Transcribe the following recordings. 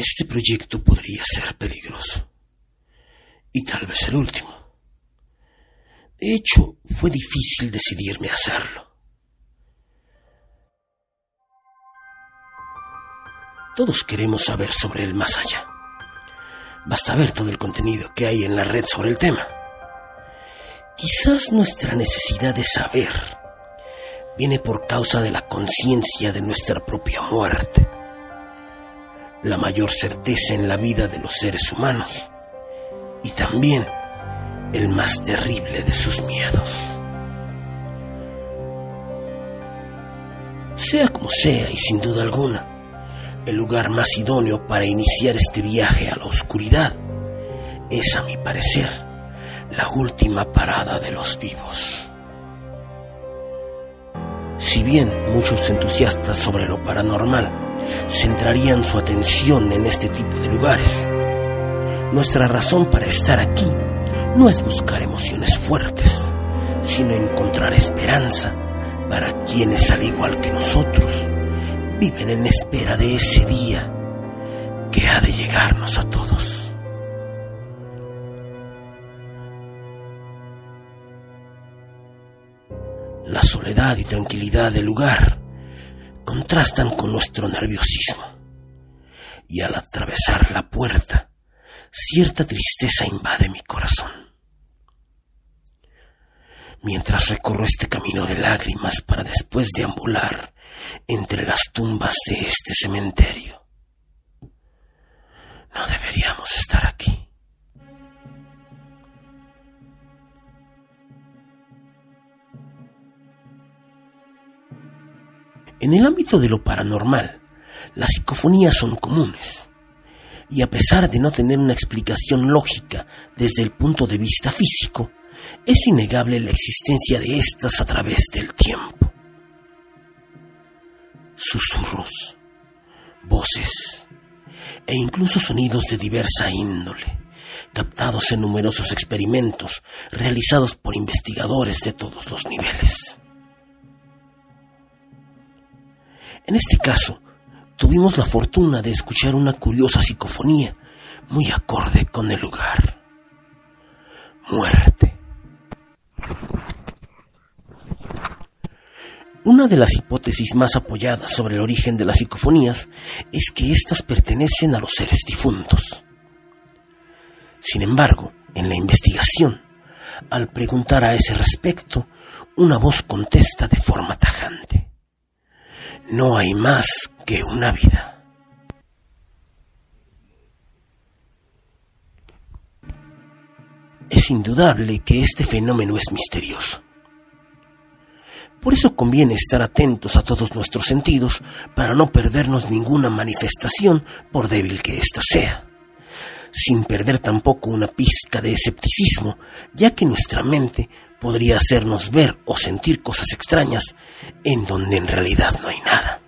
Este proyecto podría ser peligroso. Y tal vez el último. De hecho, fue difícil decidirme a hacerlo. Todos queremos saber sobre el más allá. Basta ver todo el contenido que hay en la red sobre el tema. Quizás nuestra necesidad de saber viene por causa de la conciencia de nuestra propia muerte, la mayor certeza en la vida de los seres humanos y también el más terrible de sus miedos. Sea como sea y sin duda alguna, el lugar más idóneo para iniciar este viaje a la oscuridad es, a mi parecer, la última parada de los vivos. Si bien muchos entusiastas sobre lo paranormal centrarían su atención en este tipo de lugares, nuestra razón para estar aquí no es buscar emociones fuertes, sino encontrar esperanza para quienes, al igual que nosotros, viven en espera de ese día que ha de llegarnos a todos. La soledad y tranquilidad del lugar contrastan con nuestro nerviosismo. Y al atravesar la puerta, cierta tristeza invade mi corazón. Mientras recorro este camino de lágrimas para después deambular entre las tumbas de este cementerio, no deberíamos estar aquí. En el ámbito de lo paranormal, las psicofonías son comunes. Y a pesar de no tener una explicación lógica desde el punto de vista físico, es innegable la existencia de estas a través del tiempo. Susurros, voces e incluso sonidos de diversa índole, captados en numerosos experimentos realizados por investigadores de todos los niveles. En este caso, tuvimos la fortuna de escuchar una curiosa psicofonía muy acorde con el lugar. Muerte. Una de las hipótesis más apoyadas sobre el origen de las psicofonías es que éstas pertenecen a los seres difuntos. Sin embargo, en la investigación, al preguntar a ese respecto, una voz contesta de forma tajante no hay más que una vida. Es indudable que este fenómeno es misterioso. Por eso conviene estar atentos a todos nuestros sentidos para no perdernos ninguna manifestación por débil que ésta sea, sin perder tampoco una pizca de escepticismo, ya que nuestra mente podría hacernos ver o sentir cosas extrañas en donde en realidad no hay nada.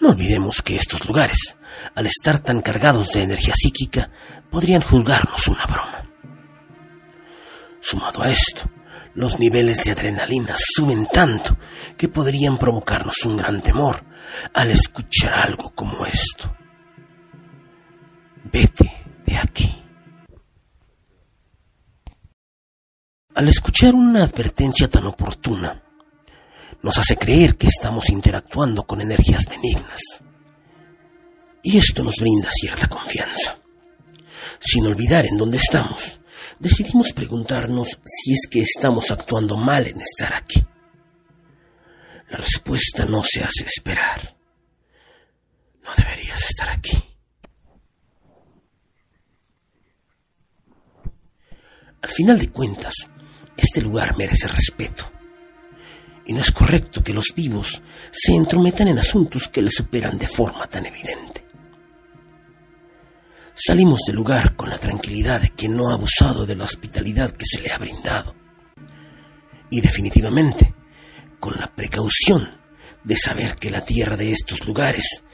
No olvidemos que estos lugares, al estar tan cargados de energía psíquica, podrían juzgarnos una broma. Sumado a esto, los niveles de adrenalina suben tanto que podrían provocarnos un gran temor al escuchar algo como esto. Vete de aquí. Al escuchar una advertencia tan oportuna, nos hace creer que estamos interactuando con energías benignas. Y esto nos brinda cierta confianza. Sin olvidar en dónde estamos, decidimos preguntarnos si es que estamos actuando mal en estar aquí. La respuesta no se hace esperar. No deberías estar aquí. Al final de cuentas, este lugar merece respeto. Y no es correcto que los vivos se entrometan en asuntos que les superan de forma tan evidente. Salimos del lugar con la tranquilidad de quien no ha abusado de la hospitalidad que se le ha brindado. Y definitivamente, con la precaución de saber que la tierra de estos lugares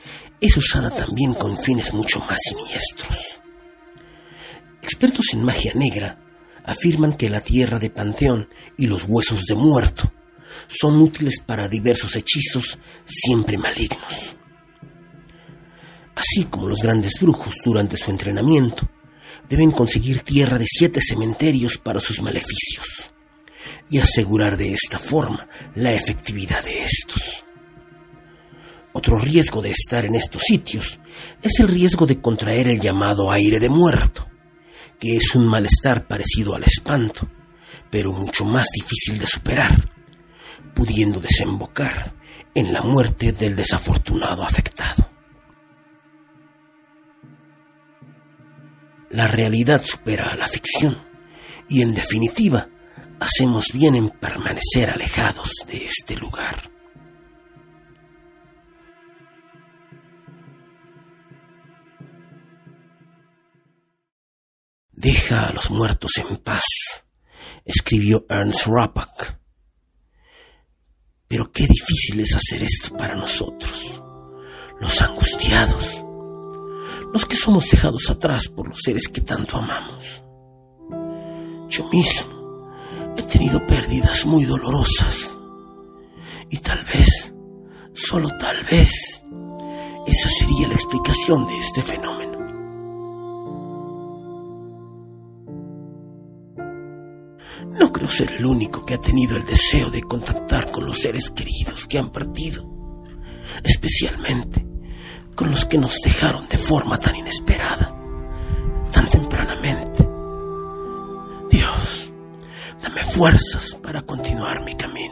es usada también con fines mucho más siniestros. Expertos en magia negra afirman que la tierra de Panteón y los huesos de muerto son útiles para diversos hechizos siempre malignos. Así como los grandes brujos durante su entrenamiento deben conseguir tierra de siete cementerios para sus maleficios y asegurar de esta forma la efectividad de estos. Otro riesgo de estar en estos sitios es el riesgo de contraer el llamado aire de muerto, que es un malestar parecido al espanto, pero mucho más difícil de superar, pudiendo desembocar en la muerte del desafortunado afectado. La realidad supera a la ficción y en definitiva hacemos bien en permanecer alejados de este lugar. Deja a los muertos en paz, escribió Ernst Rappak. Pero qué difícil es hacer esto para nosotros, los angustiados, los que somos dejados atrás por los seres que tanto amamos. Yo mismo he tenido pérdidas muy dolorosas y tal vez, solo tal vez, esa sería la explicación de este fenómeno. Ser el único que ha tenido el deseo de contactar con los seres queridos que han partido, especialmente con los que nos dejaron de forma tan inesperada, tan tempranamente. Dios, dame fuerzas para continuar mi camino.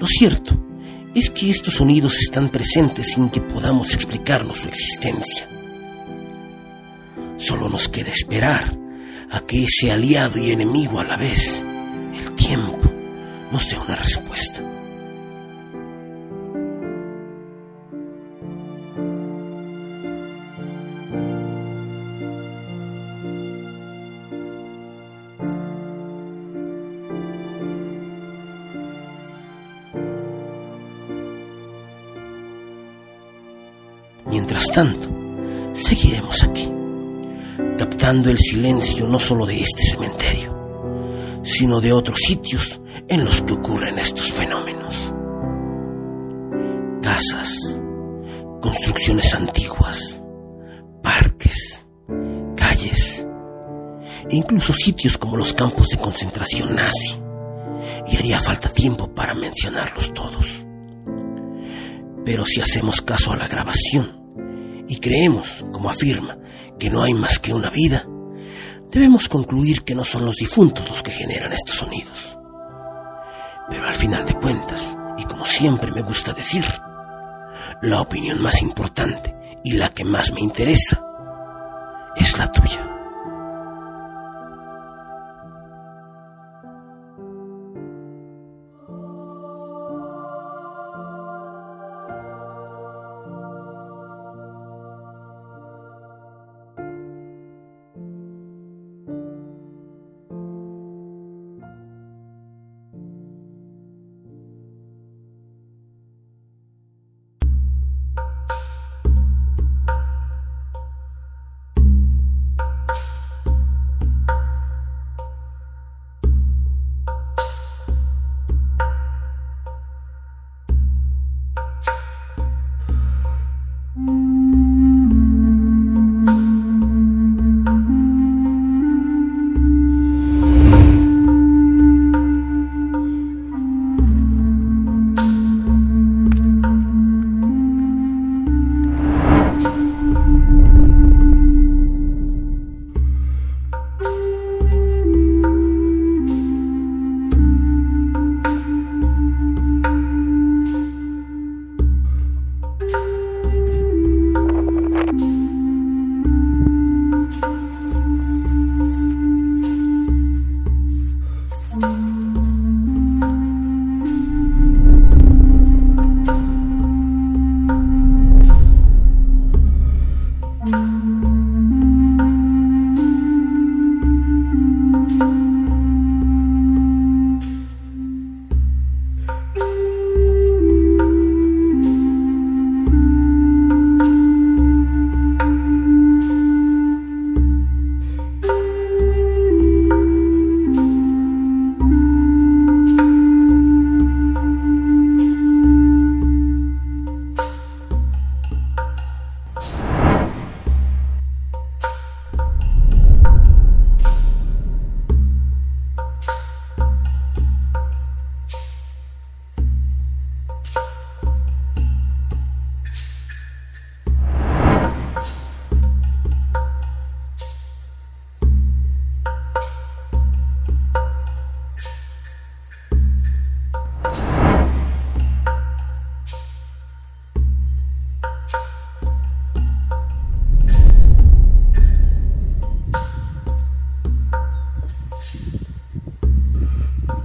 Lo cierto es que estos sonidos están presentes sin que podamos explicarnos su existencia. Solo nos queda esperar a que ese aliado y enemigo a la vez, el tiempo, nos dé una respuesta. Tanto, seguiremos aquí, captando el silencio no solo de este cementerio, sino de otros sitios en los que ocurren estos fenómenos. Casas, construcciones antiguas, parques, calles, e incluso sitios como los campos de concentración nazi. Y haría falta tiempo para mencionarlos todos. Pero si hacemos caso a la grabación y creemos, como afirma, que no hay más que una vida, debemos concluir que no son los difuntos los que generan estos sonidos. Pero al final de cuentas, y como siempre me gusta decir, la opinión más importante y la que más me interesa es la tuya.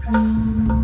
うん。